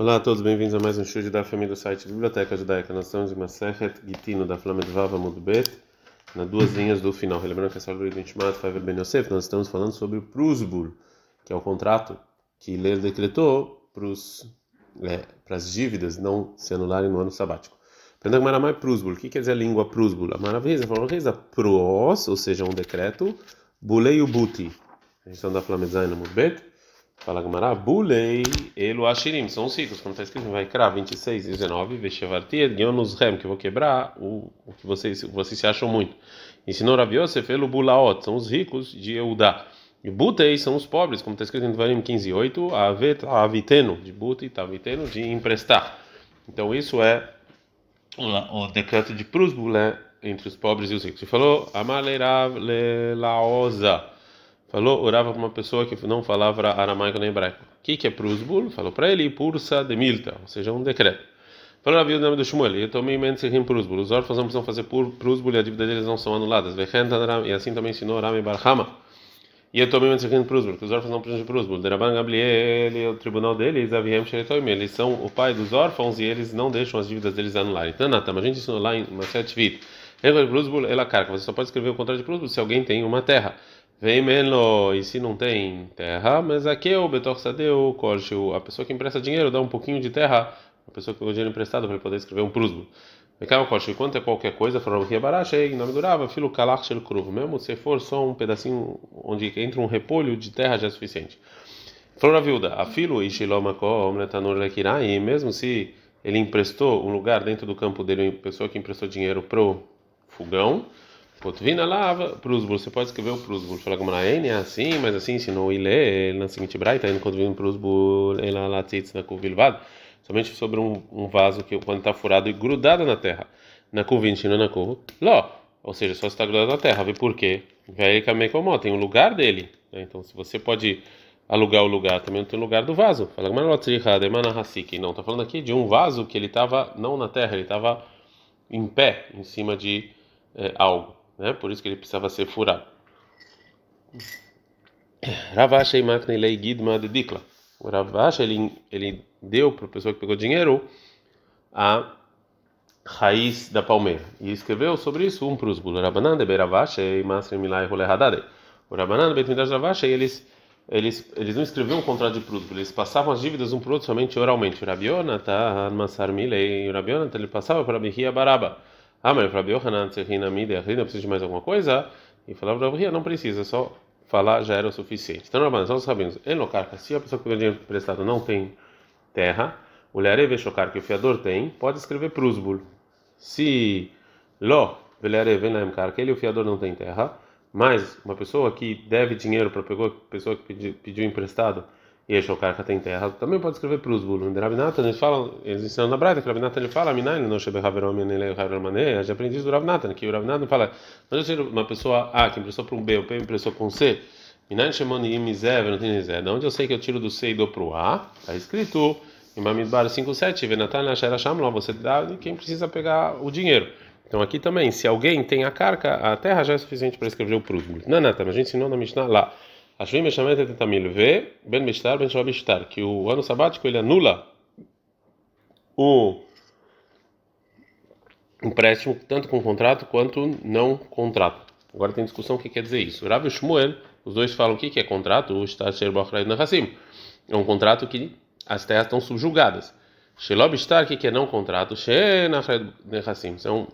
Olá a todos, bem-vindos a mais um show da família do site Biblioteca Judaica. Nós estamos em Masechet Gitino da Flamedvava Mudbet, nas duas linhas do final. Lembrando que essa aula do Intimat Favel Ben Yosef, nós estamos falando sobre o Prusbul, que é o contrato que Ler decretou é, para as dívidas não se anularem no ano sabático. Que Maramai Prusbul, o que quer dizer a língua Prusbul? A maravilha, falou reza pros, ou seja, um decreto, bulei o buti. A gente está da Flamedzaina Mudbet. Fala Gamara, Bulei, Elo Ashirim, são os ricos, como está escrito em Vaikra 26 e 19, Veshevartir, Gionus Rem, que eu vou quebrar o, o que vocês, vocês se acham muito. Ensinou Rav Yosef, Elo Bulaot, são os ricos de Eudá. E Butei são os pobres, como está escrito em Devarim 15 e 8, Avet Aviteno, de Butei, Taviteno, de emprestar. Então isso é o, decreto de Prusbulé entre os pobres e os ricos. E falou, Amaleirav Laoza falou, orava para uma pessoa que não falava aramaico nem hebraico. O que, que é prusbul? Falou para ele, pursa de milta, ou seja, um decreto. Falou havia o nome do Shmuel, eu tomei mentzihim prusbul. Os órfãos não precisam fazer prusbul e a dívida deles não são anuladas. E assim também ensinou Rami Barhama. E eu tomei mentzihim prusbul, que os órfãos não precisam de prusbul. Deraban Gabriel, o tribunal deles, Aviem Sheretoim, eles são o pai dos órfãos e eles não deixam as dívidas deles anularem. Então, Nata, a gente ensinou lá em Maset Vit. Prusbul, ela carca. Você só pode escrever o contrário de prusbul se alguém tem uma terra. Vem menlo, e se não tem terra, mas aqui é o betor sadeu, a pessoa que empresta dinheiro dá um pouquinho de terra, a pessoa que pegou dinheiro emprestado para ele poder escrever um prusbo. Vem o quanto é qualquer coisa, falou que é barato, em nome do Rava, filo kalach shel kruv, mesmo se for só um pedacinho onde entra um repolho de terra já é suficiente. Falou a viúva, a filo e shilomakom lekirai, mesmo se ele emprestou um lugar dentro do campo dele, uma pessoa que emprestou dinheiro pro fogão, Potvina lava, Prusbul, você pode escrever o Prusbul. Fala como é assim, mas assim ensinou Ile, na seguinte braita, indo quando vem Prusbul, ela latitz na kuvilvad, somente sobre um, um vaso que quando está furado e grudado na terra. Na kuvin, ensinou na kuv, ló, ou seja, só está grudado na terra, vê por quê? Vai kamekomó, tem um lugar dele. Né? Então, se você pode alugar o lugar, também tem o lugar do vaso. Fala como é Não, está falando aqui de um vaso que ele estava não na terra, ele estava em pé, em cima de é, algo né? Por isso que ele precisava ser furado. Ravash Maknelei Gidma de Dikla. O Ravash ele, ele deu para a pessoa que pegou dinheiro a raiz da palmeira e escreveu sobre isso um prusbul. Rabanan de Beravash e Masri Milai Rolehadade. O Rabanan de Betmidash Ravash eles eles eles não escreviam um contrato de prusbul, eles passavam as dívidas um para outro somente oralmente. Rabiona tá Masar Milei, o Rabiona ele passava para Bihia Baraba. Ah, mas para Yohanan Tserinamida Yarina precisa de mais alguma coisa? E falava Ria, não precisa, só falar já era o suficiente. Então, Rabanan, nós sabemos, Enocarca, se a pessoa que pegou dinheiro emprestado não tem terra, o Leare chocar que o fiador tem, pode escrever Prusbul. Se Ló, Veleare Venaem Carca, ele o fiador não tem terra, mas uma pessoa que deve dinheiro para a pessoa que pediu emprestado, e Carca tem terra, também pode escrever para os. De Rabinatan, eles falam, eles ensinam na Braita, que Rabinatan ele fala, Minai, não chebe ele Haveromane, já aprendi do Rabinatan, que o Rabinatan fala, mas eu uma pessoa A que emprestou para um B, o B emprestou para um C, Minai Shemoni Imizé, não tem Zé, de onde eu sei que eu tiro do C e dou para o A, está escrito em Mamidbar 5.7, Venatan Ashera Shamló, você dá de quem precisa pegar o dinheiro. Então aqui também, se alguém tem a carga, a terra já é suficiente para escrever o prúsbulo. Não, não, mas a gente ensinou na Mishnah lá. Ashvim Meshamet et Tamil ve ben Mishtar ben Shabishtar, que o ano sabático ele anula o empréstimo tanto com contrato quanto não contrato. Agora tem discussão o que quer dizer isso. Rav e Shmuel, os dois falam o que é contrato, o Shtasher Bachraid Nahassim. É um contrato que as terras estão subjugadas. Shelob Shtar, o que é não contrato? Shenachraid Nahassim. É um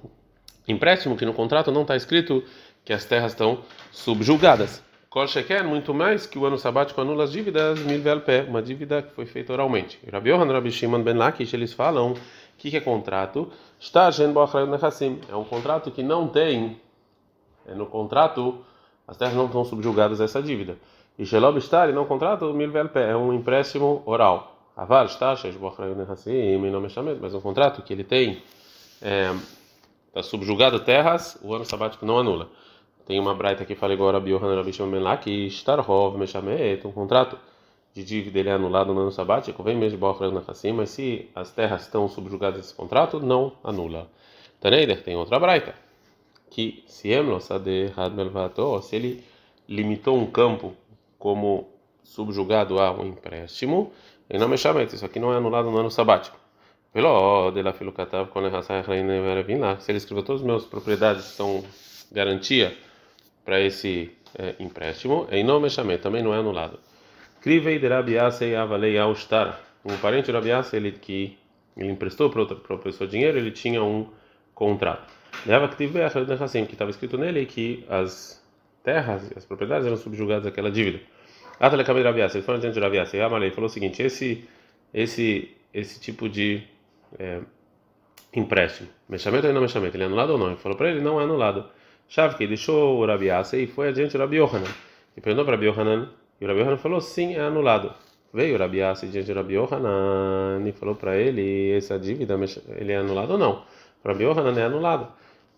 empréstimo que no contrato não está escrito que as terras estão subjugadas. Kol Sheker, muito mais que o ano sabático anula as dívidas mil pé, uma dívida que foi feita oralmente. Rabi Yohan Rabi Shimon Ben Lakish, eles falam que que é contrato? É um contrato que não tem, é no contrato, as terras não estão subjugadas a essa dívida. E Shelob Shtar, não contrato, mil pé, é um empréstimo oral. Avar Shtar, mas um contrato que ele tem, está é, subjugado terras, o ano sabático não anula. Tem uma braita que fala igual a Rabi Yohanan Rabi Shimon Ben que Starhov Meshamet, um contrato de dívida ele é anulado no ano sabático, vem mesmo de na Hassim, mas se as terras estão subjugadas esse contrato, não anula. Taneider tem outra braita, que se Hadmelvato, se ele limitou um campo como subjugado a um empréstimo, E não me chama isso aqui não é anulado no ano sabático. Pelo de filocatav quando se ele escreveu todas as minhas propriedades são garantia para esse é, empréstimo, e não me chamei, também não é anulado. Crivei de Rabiase avalei austar. Um parente de Rabiase, ele que ele emprestou para outra para pessoa dinheiro, ele tinha um contrato. Leva que tive que estava escrito nele que as terras, as propriedades eram subjugadas àquela dívida. Atale Kamei Rabiase, ele falou diante de Rabiase, Amalei falou o seguinte: esse esse esse tipo de é, empréstimo, me chamei ou não me chamei, ele é anulado ou não? Ele falou para ele não é anulado. Shavki deixou o Rabi e foi adiante do Rabi Yohanan. E perguntou para Rabi Yohanan, e o Rabi Yohanan falou: sim, é anulado. Veio o Rabi diante do Rabi Yohanan e falou para ele: essa dívida ele é anulado ou não? O Rabi Yohanan é anulado.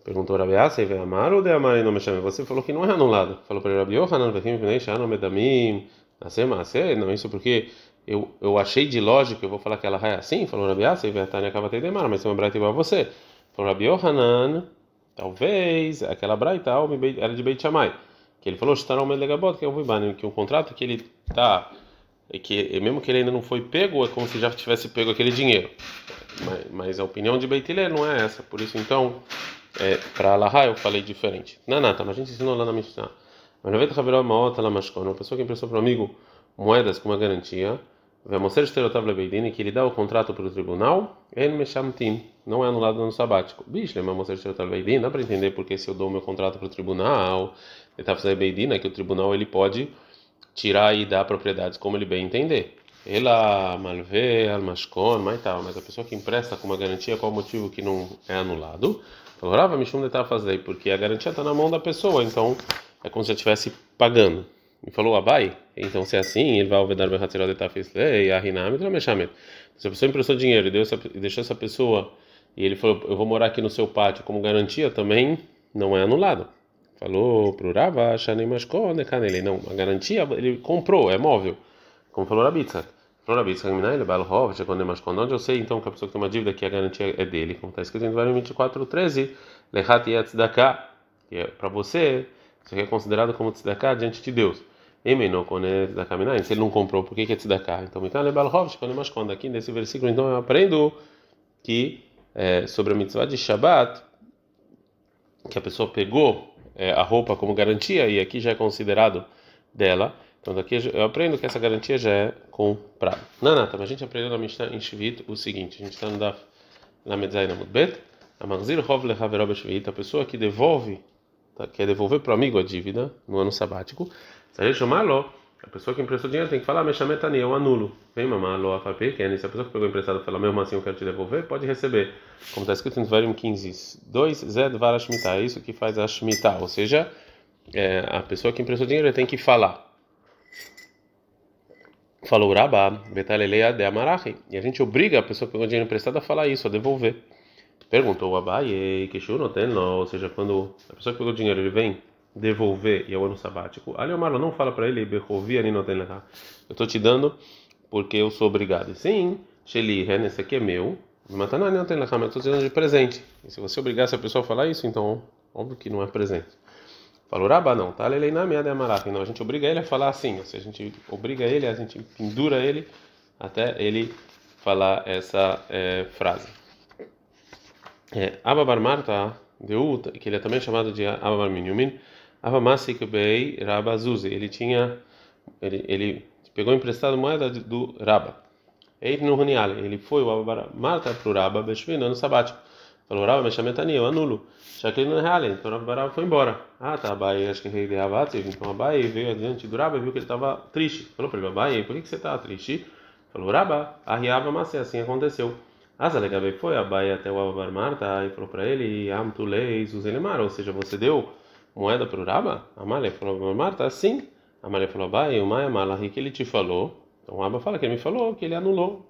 Perguntou o Rabi e veio amar ou de amar e não me chame? Você falou que não é anulado. Falou para ele: Rabi Yohanan, vem vem shano medamim, nascer nascer, não isso porque eu, eu achei de lógico, eu vou falar que ela é assim. Falou Rabi Asa, e veio a Tânia Kavatei Demar, mas é uma braita igual a você. Falou Rabi Yohanan. Talvez aquela braita era de Beit Shammai, que ele falou que é o que um contrato que ele tá que mesmo que ele ainda não foi pego, é como se já tivesse pego aquele dinheiro. Mas, mas a opinião de Beit não é essa, por isso então é, para Allah eu falei diferente. Nanata, a gente ensinou lá na Mishnah. Uma pessoa que emprestou para um amigo moedas com uma garantia que ele dá o contrato para o tribunal, ele não é anulado no sabático. Bicho, dá para entender porque se eu dou meu contrato para o tribunal, ele está fazendo Lebeidini, é que o tribunal ele pode tirar e dar propriedades como ele bem entender. Ela malvê, almascon, mas tal, mas a pessoa que empresta com uma garantia, qual o motivo que não é anulado? Agora, Mishum de porque a garantia está na mão da pessoa, então é como se ela estivesse pagando e falou Abai, então se é assim, ele vai ovedar bem Hatzirot e a Hinam Se a pessoa emprestou dinheiro e, deu essa, e deixou essa pessoa e ele falou, eu vou morar aqui no seu pátio como garantia, também não é anulado. Falou pro Rava, Shanem Mashkonekane, não, a garantia ele comprou, é móvel, como falou Rabitzak. Falou Rabitzak, Minai, Lebal Hov, Shakonem Mashkon, onde eu sei então que a pessoa que tem uma dívida que a garantia é dele, como está escrito em Deuteronômio 24, 13, Lechat Yatzdaka, que é para você, isso aqui é considerado como tzedakah diante de Deus. Se ele não comprou, por que, é tzedakah? Então, quando aqui nesse versículo, então eu aprendo que é, sobre a mitzvah de Shabbat, que a pessoa pegou é, a roupa como garantia e aqui já é considerado dela. Então daqui eu aprendo que essa garantia já é comprada. Não, mas a gente aprendeu na Mishnah em Shvit o seguinte: a gente está no Daf na Mudbet, a Marzir Hov a pessoa que devolve tá, quer devolver para o amigo a dívida no ano sabático, se a chamar a pessoa que emprestou dinheiro tem que falar, Meshametani, eu anulo. Vem mamar lo afapeken, se a pessoa que pegou emprestado falar, mesmo assim eu quero te devolver, pode receber. Como está escrito em Dvarim 15, 2, Zed Vara Shemitah, é isso que faz a Shemitah, ou seja, é, a pessoa que emprestou dinheiro tem que falar. Falou Rabá, Betaleleia de Amarachi, e a gente obriga a pessoa que pegou dinheiro emprestado a falar isso, a devolver. Perguntou o Abaye, que tem, ou seja, quando a pessoa que pegou dinheiro ele vem devolver e é o ano sabático, Ali Omar não fala para ele, não tem Eu estou te dando porque eu sou obrigado. Sim, Sheli, esse aqui é meu. Mataná não tem eu estou te dando de presente. E se você obrigasse a pessoa a falar isso, então óbvio que não é presente. Falou Rabá, não, tá? Lelei na minha de Não, a gente obriga ele a falar assim. Ou seja, a gente obriga ele, a gente pendura ele até ele falar essa é, frase. É, Ababar Marta, que ele é também chamado de Ababar Minyumin, Avamasik Bei Rabazuzi, ele tinha, ele, ele pegou emprestado moeda do Raba. Eid no Runiale, ele foi o Ababar Marta para o Raba, Beshvina, no sabático. Falou, Raba, me chametani, eu anulo. Shaklin no Reale, então o Ababar foi embora. Ah, tá, Abai, acho que rei de Havativ, então Abai veio adiante do Raba e viu que ele estava triste. Falou para ele, Abai, por que você está triste? Falou, Raba, a Riaba, mas assim aconteceu. Azalegabei foi, Abai até o Ababar Marta e falou para ele, Amtuleis, Uzelemar, ou seja, você deu moeda para o Raba? Amália falou, Marta, sim. Amália falou, Abai, o Maia Malahi que ele te falou. Então o Raba fala que ele me falou, que ele anulou.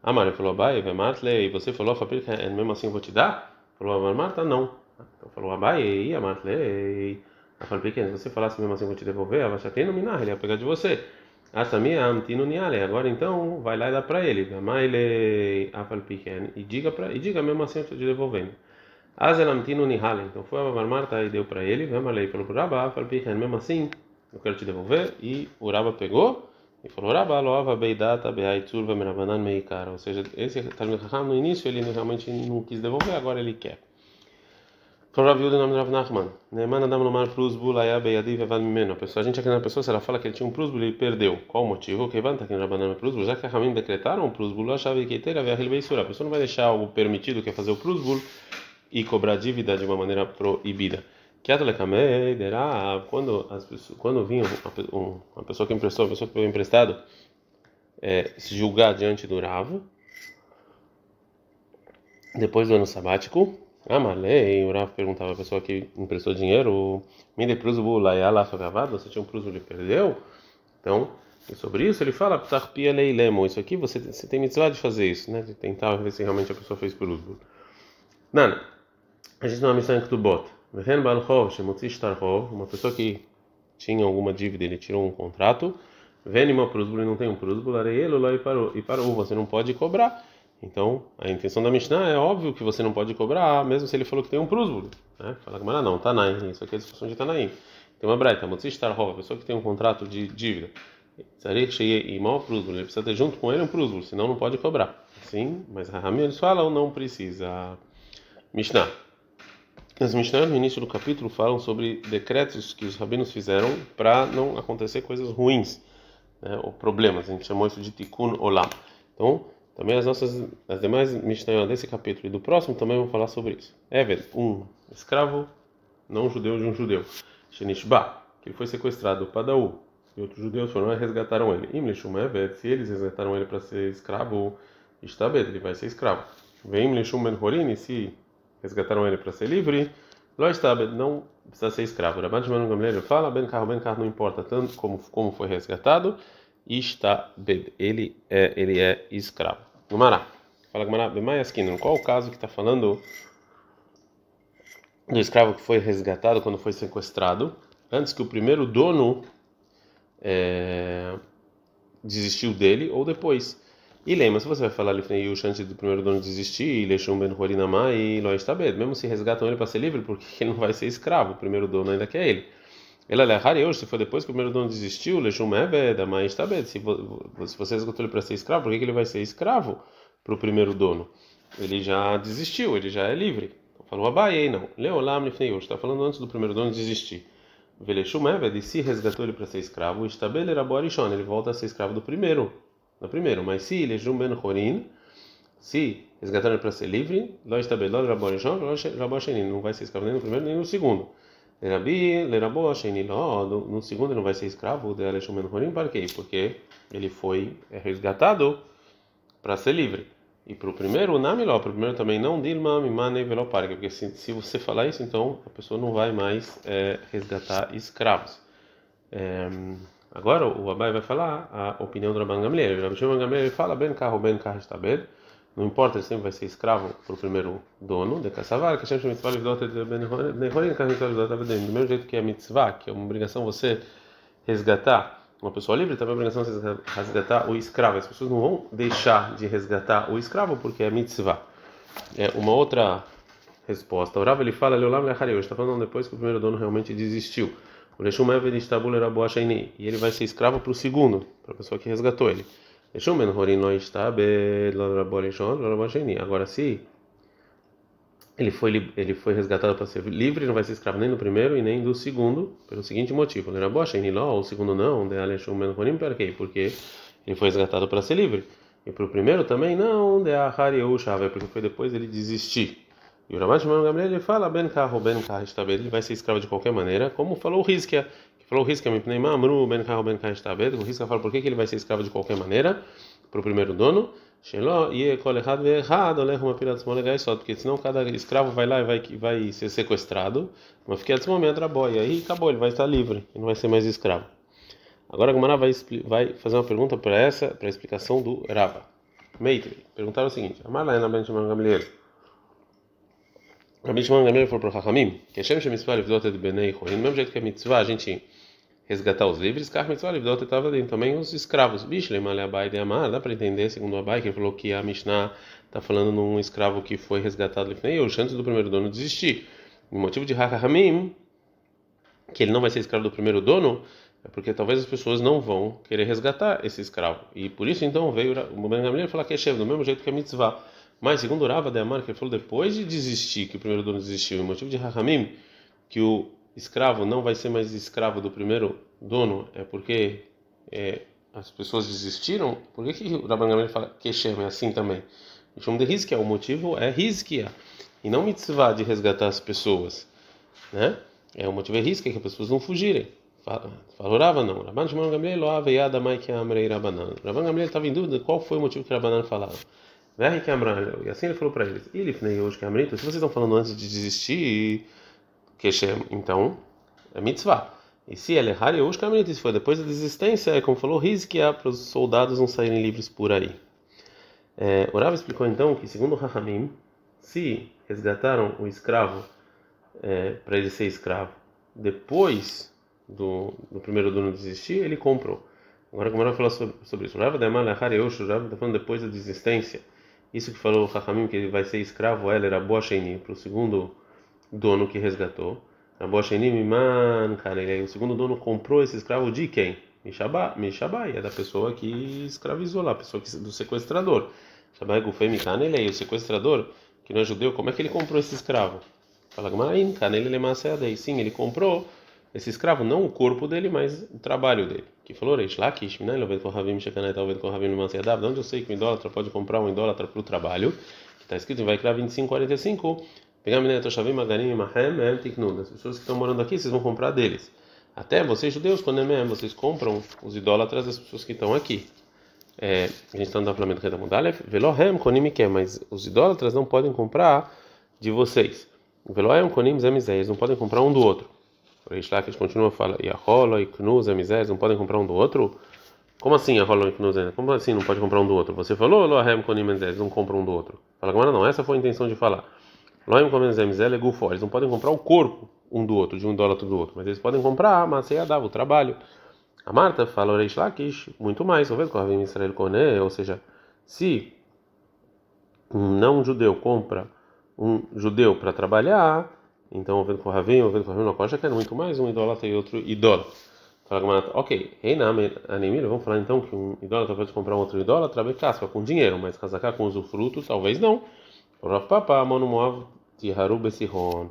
Amália falou, Abai, e você falou, é mesmo assim eu vou te dar? Falou, Marta, não. Então falou, Abai, e a Marta, a falei, se você falasse mesmo assim eu vou te devolver, a tem no minar, ele ia pegar de você. Astamia amtino niale. Agora então vai lá e dá para ele. Ele e diga para e diga mesmo assim eu estou te devolvendo. Azelamtino nihale. Então foi a Marta e deu para ele. Vemalei falou para Rabá, mesmo assim eu quero te devolver. E o Rabá pegou E falou, Rabá, loava, beidata, beaitur, vamerabanan, meikar. Ou seja, esse Talmud no início, ele realmente não quis devolver, agora ele quer. Falou Rav Yudah, nome de Rav Nachman. Neeman Adam Lomar Prusbul, Aya, Beyadi, Vevad Mimeno. A pessoa, a gente aqui na pessoa, se ela fala que ele tinha um Prusbul, ele perdeu. Qual o motivo? Que vanta aqui no Rabanan Prusbul, já que a Ramim decretaram o Prusbul, achava que teira, Beisura. A pessoa não vai deixar algo permitido, que é fazer o Prusbul, e cobrar dívida de uma maneira proibida. Quando, as pessoas, quando vinha uma pessoa que emprestou, uma pessoa que pegou emprestado, é, se julgar diante do Ravo, depois do ano sabático, Amalei, o Rav perguntava a pessoa que emprestou dinheiro, me de pruzo lá gravado, você tinha um pruzo ele perdeu? Então, sobre isso ele fala, tarpia leilemo, isso aqui você, você tem mitzvah de fazer isso, né? De tentar ver se realmente a pessoa fez pruzo. Nana, a gente não é missão em Ktubot. Vehen balchov, shemutzi shtarchov, uma pessoa que tinha alguma dívida, ele tirou um contrato, vem uma prusbul e não tem um prusbul, areielo lá e parou, e parou, você não pode cobrar. Então, a intenção da Mishnah é óbvio que você não pode cobrar, mesmo se ele falou que tem um prusbul. Né? Fala que não, Tanaim, isso aqui é discussão de Tanaim. Tem uma breita, mutzi shtarchov, a pessoa que tem um contrato de dívida, Tzarich e mal prusbul, ele precisa ter junto com ele um prusbul, senão não pode cobrar. Sim, mas a Ramim eles falam não precisa. Mishnah. As Mishnah, no início do capítulo, falam sobre decretos que os rabinos fizeram para não acontecer coisas ruins, né, ou problemas. A gente chamou isso de tikkun olam. Então, também as nossas, as demais Mishnah desse capítulo e do próximo também vão falar sobre isso. Eved, um escravo não judeu de um judeu. Shenishba, que foi sequestrado, Padaú, e outros judeus foram e resgataram ele. Imlishum Eved, se eles resgataram ele para ser escravo, Ishtabed, ele vai ser escravo. Vem Imlishum Ben se resgataram ele para ser livre, Lo não precisa ser escravo. Rabban Shimon Gamliel fala, ben carro, ben carro não importa tanto como como foi resgatado, está ele é ele é escravo. Gumará. Fala Gumará, Bemayaskin, qual o caso que está falando do escravo que foi resgatado quando foi sequestrado, antes que o primeiro dono é, desistiu dele ou depois? E lembra, se você vai falar Lifnei Yush antes do primeiro dono desistir, Leshum Ben Horinamá e Lo Estabed, mesmo se resgatam ele para ser livre, porque ele não vai ser escravo, o primeiro dono ainda quer ele. Ele é hoje, se for depois que o primeiro dono desistiu, Leshum Ebed, Amá Estabed, se você resgatou ele para ser escravo, por que ele vai ser escravo para o primeiro dono? Ele já desistiu, ele já é livre. Falou Abai, não. Leolam Lifnei Yush, está falando antes do primeiro dono desistir. Veleshum Ebed, e se resgatou ele para ser escravo, Estabed era Borishon, ele volta a ser escravo do primeiro no primeiro. Mas se é Ben Horin, se resgataram para ser livre, lo estabelou Rabon Shon, Rabon Sheni, não vai ser escravo nem no primeiro nem no segundo. Rabi, Lerabo, Sheni, no segundo ele não vai ser escravo de Aleshon Ben Horin, para quê? Porque ele foi resgatado para ser livre. E para o primeiro, Namiló, para o primeiro também não Dilma, Mimane, Veloparga, porque se, se você falar isso, então a pessoa não vai mais é, resgatar escravos. É, Agora o Abai vai falar a opinião do Rabban Gamliel. O Rabban Gamliel fala bem carro, bem carro está bem. Não importa, ele sempre vai ser escravo para o primeiro dono de caçavar, que chama mitzvah livdot de benhorin, que mitzvah livdot Do mesmo jeito que é mitzvah, que é uma obrigação você resgatar uma pessoa livre, também é obrigação você resgatar o escravo. As pessoas não vão deixar de resgatar o escravo porque é mitzvah. É uma outra resposta. O Rav ele fala, Leolam Lechari, está falando depois que o primeiro dono realmente desistiu. O Leshum Eved Istabul era boa E ele vai ser escravo para o segundo, para a pessoa que resgatou ele. Istabel Agora, se ele foi, ele foi resgatado para ser livre, não vai ser escravo nem do primeiro e nem do segundo, pelo seguinte motivo. O segundo não? Porque ele foi resgatado para ser livre. E para o primeiro também não, porque foi depois ele desistir. E o Ramash Gamliel ele fala ben carro ben carro estabed, ele vai ser escravo de qualquer maneira, como falou o Rizkia, falou o Rizkia, mipnei mamru ben carro ben carro estabed, o Rizkia fala por que, ele vai ser escravo de qualquer maneira para o primeiro dono, Shelo e kol errado errado, olha uma pirat molegai só, porque senão cada escravo vai lá e vai vai ser sequestrado, mas fica de momento boia e acabou, ele vai estar livre, ele não vai ser mais escravo. Agora a Gumara vai, vai fazer uma pergunta para essa, para a explicação do Rava. Meitri, perguntaram o seguinte: Amalaena ben Gamliel Rabbi Shimon Gamliel falou para o Chachamim que a Shem Shemitzvah Livdot et Benei Chorin, do mesmo jeito que a mitzvah a gente resgatar os livres, Livdot et Avadim, também os escravos. Bishle Male Abai de Amar, dá para entender, segundo Abai, que ele falou que a Mishnah está falando num escravo que foi resgatado Lifnei Yosh, antes do primeiro dono desistir. O motivo de Chachamim, que ele não vai ser escravo do primeiro dono, é porque talvez as pessoas não vão querer resgatar esse escravo. E por isso então veio o Ben falar que é chefe, do mesmo jeito que é mitzvah. Mas segundo Rava de Amar, que ele falou depois de desistir, que o primeiro dono desistiu, o motivo de Rahamim, que o escravo não vai ser mais escravo do primeiro dono, é porque é, as pessoas desistiram. Por que, que o Rabban Gamliel fala que é assim também? Chama de Rizkia, o motivo é Rizkia, e não mitzvah de resgatar as pessoas. Né? É o motivo é Rizkia, que as pessoas não fugirem. Falou Rava não. Rabban Shimon Gamliel lo aveiada mai que amrei Rabanan. Rabban Gamliel estava em dúvida qual foi o motivo que Rabanan falava. E assim ele falou para eles: Ilifnei hoje que amrito. Se vocês estão falando antes de desistir, que então é mitzvah. E se ele errar, que amrito. Se foi depois da desistência, é como falou Rizkia, para os soldados não saírem livres por aí. É, o Rav explicou então que, segundo Rahamim, se resgataram o escravo é, para ele ser escravo depois do, do primeiro dono desistir, ele comprou. Agora, como ela falou sobre, sobre isso, Rav Damal Lachar Yosh, o Rav está falando depois da desistência. Isso que falou Rahamim, que ele vai ser escravo, ela era boa Sheini, para o segundo dono que resgatou. Cara, o segundo dono comprou esse escravo de quem? Mishabai, é da pessoa que escravizou lá, pessoa que, do sequestrador. Shabai Gufei Mikanelei, o sequestrador, que não é judeu, como é que ele comprou esse escravo? Fala Lemaseadei. Sim, ele comprou esse escravo, não o corpo dele, mas o trabalho dele. Que falou. De onde eu sei que um idólatra pode comprar um idólatra para o trabalho? Que está escrito em Vaikra 25, 45. As pessoas que estão morando aqui, vocês vão comprar deles. Até vocês judeus, quando é mesmo, vocês compram os idólatras das pessoas que estão aqui. É, a gente está no Daflamento Reda Mudalef, Velohem Konim mas os idólatras não podem comprar de vocês. Velohem Konim Zemizé, eles não podem comprar um do outro. Por isso lá que eles continuam a Yahola e Knuz Zemizé, eles não podem comprar um do outro? Como assim Yahola e Knuz Como assim não pode comprar um do outro? Você falou Lohem Konim Zemizé, eles não compram um do outro. Fala, agora não, essa foi a intenção de falar. Lohem Konim Zemizé, Legufo, eles não podem comprar o corpo um do outro, de um idólatra do outro, mas eles podem comprar, mas você dava o trabalho. A Marta fala Reish Lakish, muito mais, ou em Israel Koné, ou seja, se um não judeu compra um judeu para trabalhar, então o com Ravim, o com Ravim, não quer muito mais um idólatra e outro idólatra. Fala a ok, Reinam, Anemir, vamos falar então que um idólatra pode comprar um outro idólatra, casca com dinheiro, mas casacar com usufruto, talvez não. Rav Papa, Monu Moav, Tiharu Besihon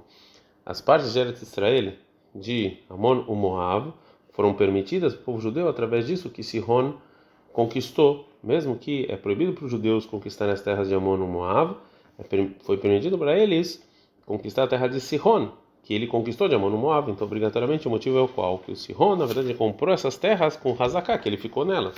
as partes de Eretz Israel, de Amon e Moab, foram permitidas para o povo judeu através disso que Sihon conquistou, mesmo que é proibido para os judeus conquistar as terras de Amon e Moab, é foi permitido para eles conquistar a terra de Sihon, que ele conquistou de Amon e Moab. Então, obrigatoriamente, o motivo é o qual? Que o Sihon, na verdade, comprou essas terras com Hazaká, que ele ficou nelas.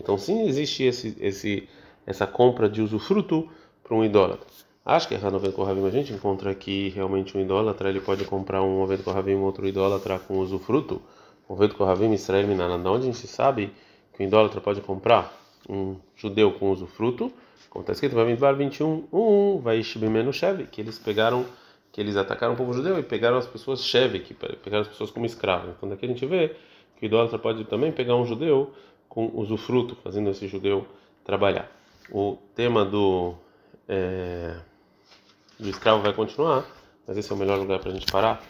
Então, sim, existe esse, esse, essa compra de usufruto para um idólatra. Acho que errar no Kohavim a gente encontra que realmente um idólatra ele pode comprar um Oved Kohavim outro idólatra com usufruto. Oved Kohavim Israel Minana. Da onde a gente sabe que o idólatra pode comprar um judeu com usufruto? Como está escrito, vai 21, 1, vai Shibimenu Sheve, que eles pegaram, que eles atacaram o povo judeu e pegaram as pessoas Sheve, que pegaram as pessoas como escravos. Então daqui a gente vê que o idólatra pode também pegar um judeu com usufruto, fazendo esse judeu trabalhar. O tema do. É do escravo vai continuar, mas esse é o melhor lugar para a gente parar.